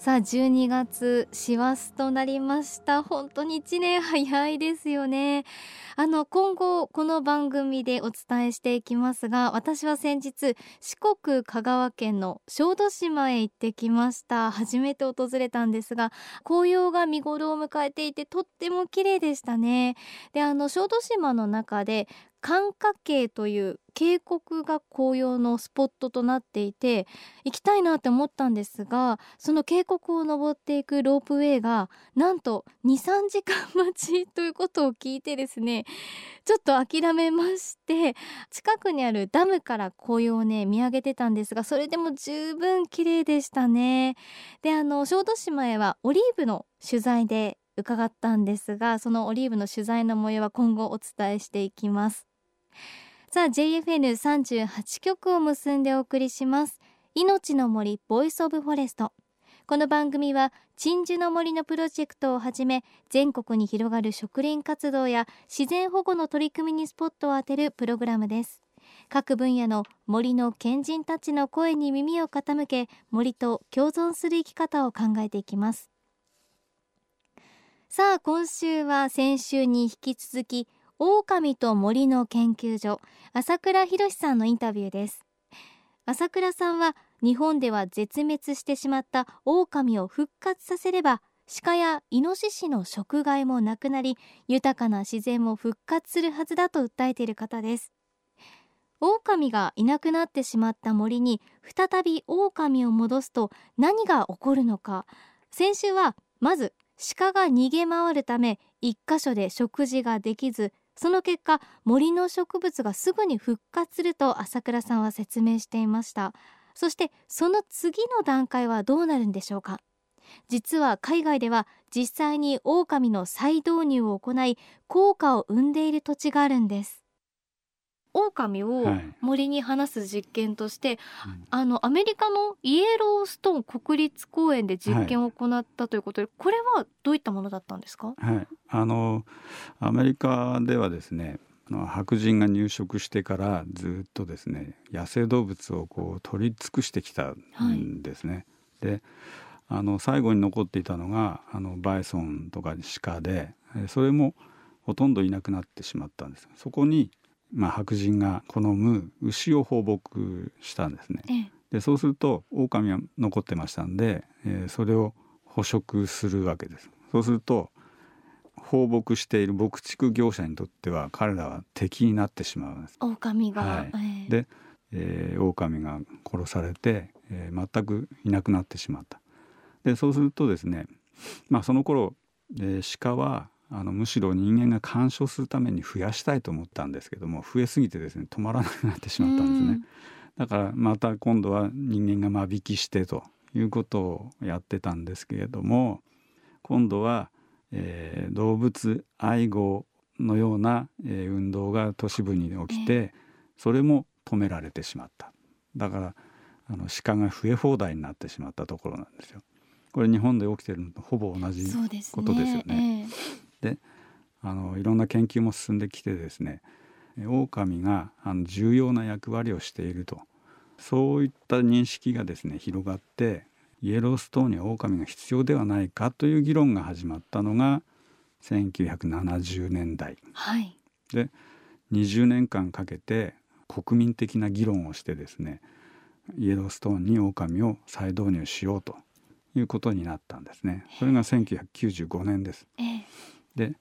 さあ12月師走となりました。本当に1年早いですよね。あの今後この番組でお伝えしていきますが私は先日四国香川県の小豆島へ行ってきました。初めて訪れたんですが紅葉が見頃を迎えていてとっても綺麗でしたね。であの小豆島の中で寒霞渓という渓谷が紅葉のスポットとなっていて行きたいなって思ったんですがその渓谷を登っていくロープウェイがなんと23時間待ちということを聞いてですねちょっと諦めまして近くにあるダムから紅葉をね見上げてたんですがそれでも十分綺麗でしたね。であの小豆島へはオリーブの取材で伺ったんですがそのオリーブの取材の模様は今後お伝えしていきます。さあ JFN38 曲を結んでお送りします。命の森 Voice of Forest。この番組は鎮守の森のプロジェクトをはじめ全国に広がる植林活動や自然保護の取り組みにスポットを当てるプログラムです。各分野の森の賢人たちの声に耳を傾け森と共存する生き方を考えていきます。さあ今週は先週に引き続き狼と森の研究所朝倉博さんのインタビューです。朝倉さんは日本では絶滅してしまった狼を復活させれば鹿やイノシシの食害もなくなり豊かな自然も復活するはずだと訴えている方です。狼がいなくなってしまった森に再び狼を戻すと何が起こるのか先週はまず鹿が逃げ回るため一箇所で食事ができずその結果森の植物がすぐに復活すると朝倉さんは説明していました。そしてその次の段階はどうなるんでしょうか。実は海外では実際に狼の再導入を行い効果を生んでいる土地があるんです。狼を森に放す実験として、はい、あのアメリカのイエローストーン国立公園で実験を行ったということで、はい、これはどういったものだったんですか、はい、あのアメリカではですね白人が入植してからずっとですね野生動物をこう取り尽くしてきたんですね。はい、であの最後に残っていたのがあのバイソンとか鹿でそれもほとんどいなくなってしまったんです。そこにまあ、白人が好む牛を放牧したんですね。でそうすると狼は残ってましたんで、えー、それを捕食するわけです。そうすると放牧している牧畜業者にとっては彼らは敵になってしまうんです。狼が、はい、えー、で、えー、狼が殺されて、えー、全くいなくなってしまった。でそうするとですね、まあ、その頃、えー、鹿はあのむしろ人間が干渉するために増やしたいと思ったんですけども増えすぎてですね止まらなくなってしまったんですね。だからまた今度は人間が間引きしてということをやってたんですけれども今度は、えー、動物愛護のような、えー、運動が都市部に起きてそれも止められてしまっただからあの鹿が増え放題になってしまったところなんですよ。これ日本で起きてるのとほぼ同じことですよね。であのいろんな研究も進んできてですね狼があの重要な役割をしていると。そういった認識がですね広がってイエローストーンには狼が必要ではないかという議論が始まったのが1970年代、はい、で20年間かけて国民的な議論をしてですねイエローストーンに狼を再導入しようということになったんですね。それが1995年です。えーで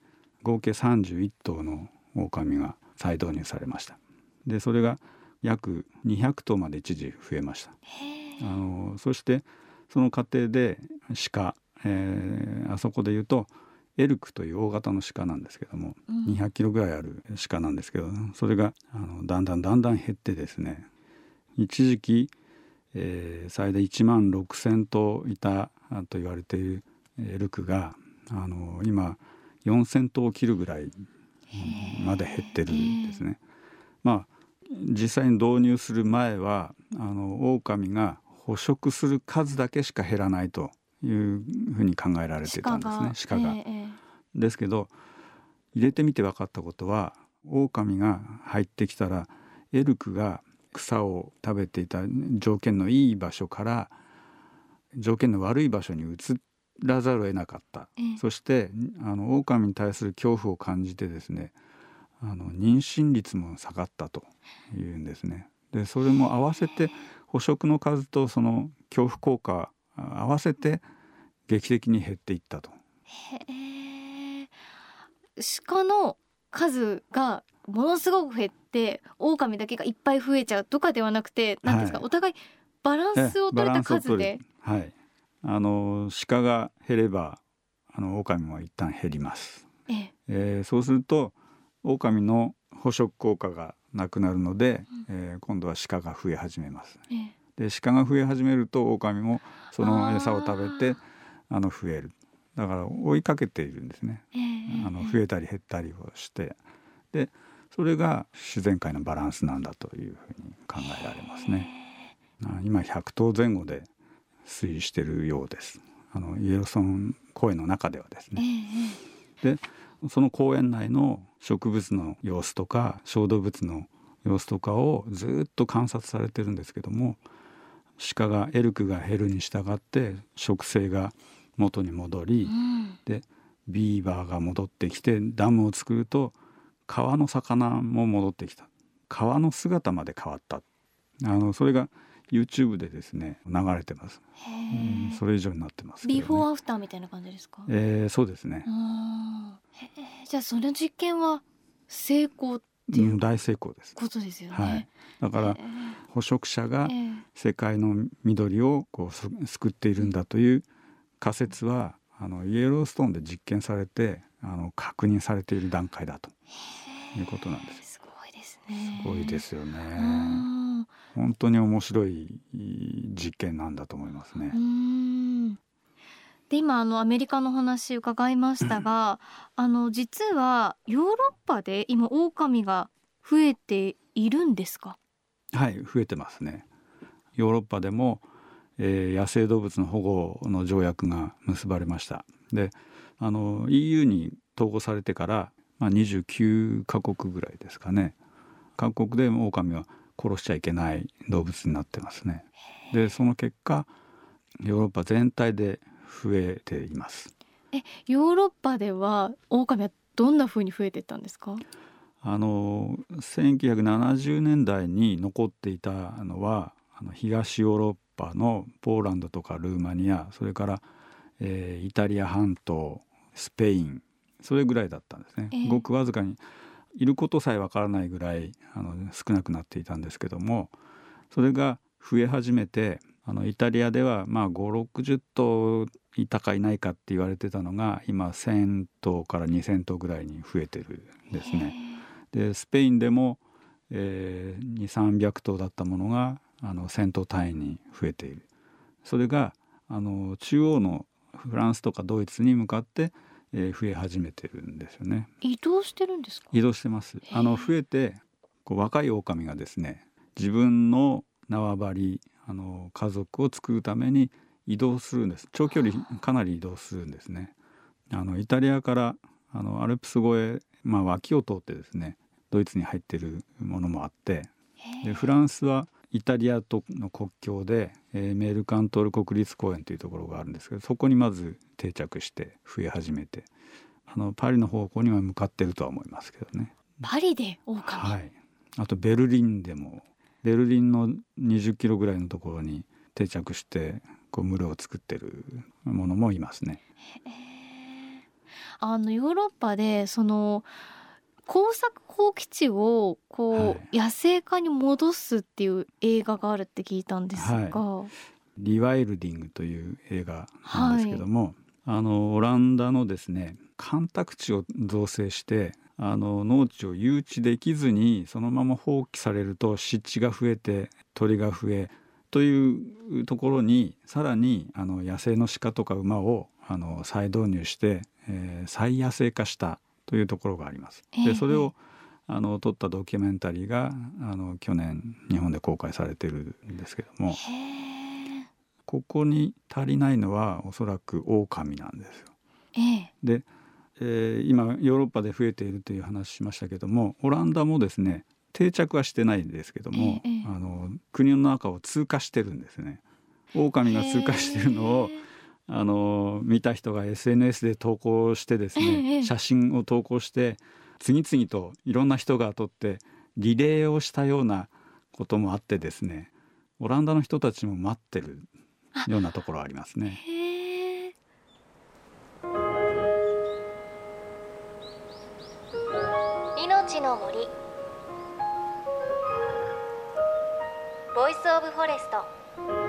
合計31頭の狼が再導入されました。でそれが約200頭まで一時増えました。あのそしてその過程で鹿、えー、あそこで言うとエルクという大型の鹿なんですけども、うん、200キロぐらいある鹿なんですけどそれがあのだんだんだんだん減ってですね一時期、えー、最大1万6,000頭いたと言われているエルクがあの今4,000頭を切るぐらいまで減ってるんですね。まあ実際に導入する前はあの狼が捕食する数だけしか減らないというふうに考えられてたんですね鹿が。ええですけど入れてみて分かったことは狼が入ってきたらエルクが草を食べていた条件のいい場所から条件の悪い場所に移らざるを得なかった、ええ。そしてあの狼に対する恐怖を感じてですねあの妊娠率も下がったというんですね。でそれも合わせて捕食の数とその恐怖効果合わせて劇的に減っていったと。へえ。鹿の数がものすごく減って狼だけがいっぱい増えちゃうとかではなくて何ですか、はい。お互いバランスを取れた数で。はいあの鹿が減ればあの狼は一旦減ります、ええ。えーそうすると狼の捕食効果がなくなるので、えー今度は鹿が増え始めます。ええ。で鹿が増え始めると狼もその餌を食べてあの増える。だから追いかけているんですね。ええあの増えたり減ったりをして。でそれが自然界のバランスなんだというふうに考えられますね。あ今100頭前後で推移しているようです。あのイエローソン公園の中ではですえね。えでその公園内の植物の様子とか小動物の様子とかをずっと観察されてるんですけども鹿がエルクが減るに従って植生が元に戻り、うんでビーバーが戻ってきてダムを作ると川の魚も戻ってきた川の姿まで変わったあのそれが YouTube でですね流れてます、へうんえそれ以上になってますね、ビフォーアフターみたいな感じですか、えーそうですね。じゃあその実験は成功ってう、いうん大成功です。ことですよね、はい。だからへ捕食者がええ世界の緑をこうす救っているんだという仮説はあのイエローストーンで実験されてあの確認されている段階だということなんです。すごいですね。すごいですよね。うん本当に面白い実験なんだと思いますねう。んで今あのアメリカの話伺いましたが あの実はヨーロッパで今狼が増えているんですか？はい、増えてますね。ヨーロッパでも、えー野生動物の保護の条約が結ばれました。で、あの EU に統合されてから、まあ、29カ国ぐらいですかね。各国でも狼は殺しちゃいけない動物になってますね。で、その結果、ヨーロッパ全体で増えています。ヨーロッパでは狼はどんな風に増えていったんですか？あの1970年代に残っていたのはあの東ヨーロッパのポーランドとかルーマニアそれから、えーイタリア半島スペインそれぐらいだったんですね、ええごくわずかにいることさえわからないぐらいあの少なくなっていたんですけどもそれが増え始めてあのイタリアではまあ560頭いたかいないかって言われてたのが今1,000頭から2,000頭ぐらいに増えてるんですね。でスペインでも、えー、2,300頭だったものがあの1,000頭単位に増えているそれがあの中央のフランスとかドイツに向かって、えー増え始めてるんですよね。移動してるんですか？移動してます。あの増えてこう若い狼がですね自分の縄張りあの家族を作るために移動するんです。長距離かなり移動するんですね。あのイタリアからあのアルプス越え、まあ、脇を通ってですねドイツに入ってるものもあってでフランスはイタリアとの国境で、えーメールカントール国立公園というところがあるんですけどそこにまず定着して増え始めてあのパリの方向には向かってるとは思いますけどね。パリで狼、はい、あとベルリンでもベルリンの20キロぐらいのところに定着してこう群れを作ってるものもいますね。あのヨーロッパでその工作放棄地をこう、はい。野生化に戻すっていう映画があるって聞いたんですが、リワイルディングという映画なんですけども、あのオランダのですね干拓地を造成してあの農地を誘致できずにそのまま放棄されると湿地が増えて鳥が増えというところにさらにあの野生の鹿とか馬をあの再導入して、えー再野生化したというところがあります。ええでそれをあの撮ったドキュメンタリーがあの去年日本で公開されてるんですけどもここに足りないのはおそらく狼なんですよ。ええ、で、えー、今ヨーロッパで増えているという話しましたけどもオランダもですね定着はしてないんですけども、ええ、あの国の中を通過してるんですね。狼が通過してるのをあの見た人が SNS で投稿してですね、写真を投稿して次々といろんな人が撮ってリレーをしたようなこともあってですねオランダの人たちも待ってるようなところありますね。命の森。 Voice of Forest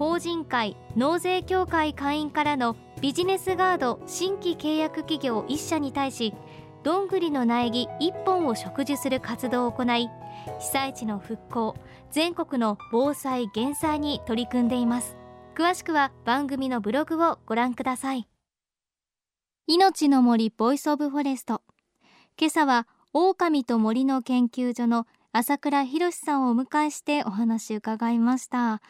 法人会納税協会会員からのビジネスガード新規契約企業1社に対しどんぐりの苗木1本を植樹する活動を行い被災地の復興全国の防災減災に取り組んでいます。詳しくは番組のブログをご覧ください。命の森 Voice of Forest。今朝は狼と森の研究所の朝倉博さんをお迎えしてお話伺いました。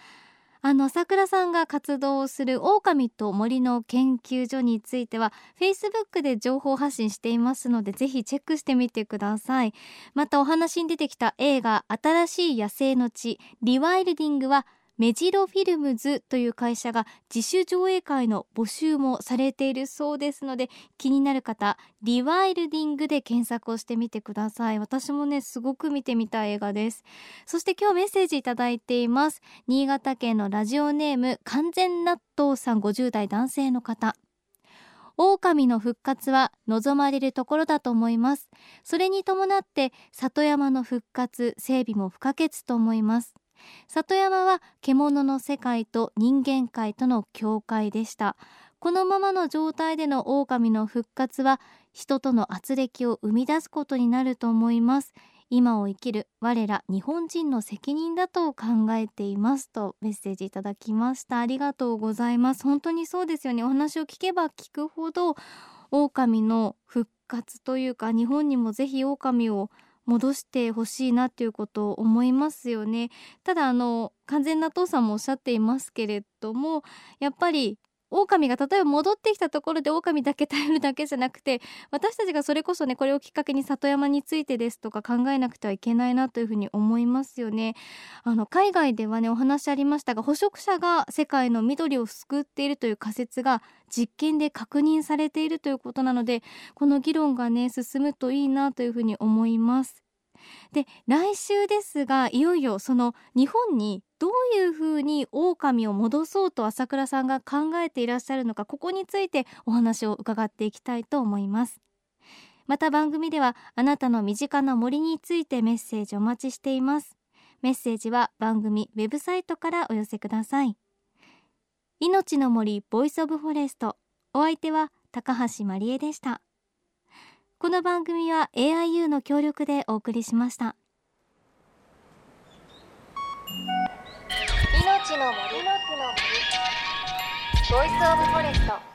あの朝倉さんが活動する狼と森の研究所については Facebook で情報発信していますのでぜひチェックしてみてください。またお話に出てきた映画新しい野生の地リワイルディングはメジロフィルムズという会社が自主上映会の募集もされているそうですので気になる方リワイルディングで検索をしてみてください。私もねすごく見てみたい映画です。そして今日メッセージいただいています。新潟県のラジオネーム完全納豆さん50代男性の方。狼の復活は望まれるところだと思います。それに伴って里山の復活整備も不可欠と思います。里山は獣の世界と人間界との境界でした。このままの状態での狼の復活は人との圧力を生み出すことになると思います。今を生きる我ら日本人の責任だと考えていますとメッセージいただきました。ありがとうございます。本当にそうですよね。お話を聞けば聞くほど狼の復活というか日本にもぜひ狼を戻してほしいなっていうことを思いますよね。ただあの完全な父さんもおっしゃっていますけれどもやっぱり狼が例えば戻ってきたところで狼だけ頼るだけじゃなくて私たちがそれこそねこれをきっかけに里山についてですとか考えなくてはいけないなというふうに思いますよね。あの海外ではねお話ありましたが捕食者が世界の緑を救っているという仮説が実験で確認されているということなのでこの議論がね進むといいなというふうに思います。で来週ですがいよいよその日本にどういうふうに狼を戻そうと朝倉さんが考えていらっしゃるのかここについてお話を伺っていきたいと思います。また番組ではあなたの身近な森についてメッセージお待ちしています。メッセージは番組ウェブサイトからお寄せください。命の森 Voice of Forest。お相手は高橋真理恵でした。この番組は AIU の協力でお送りしました。命の森。の木の森。ボイスオブフォレスト。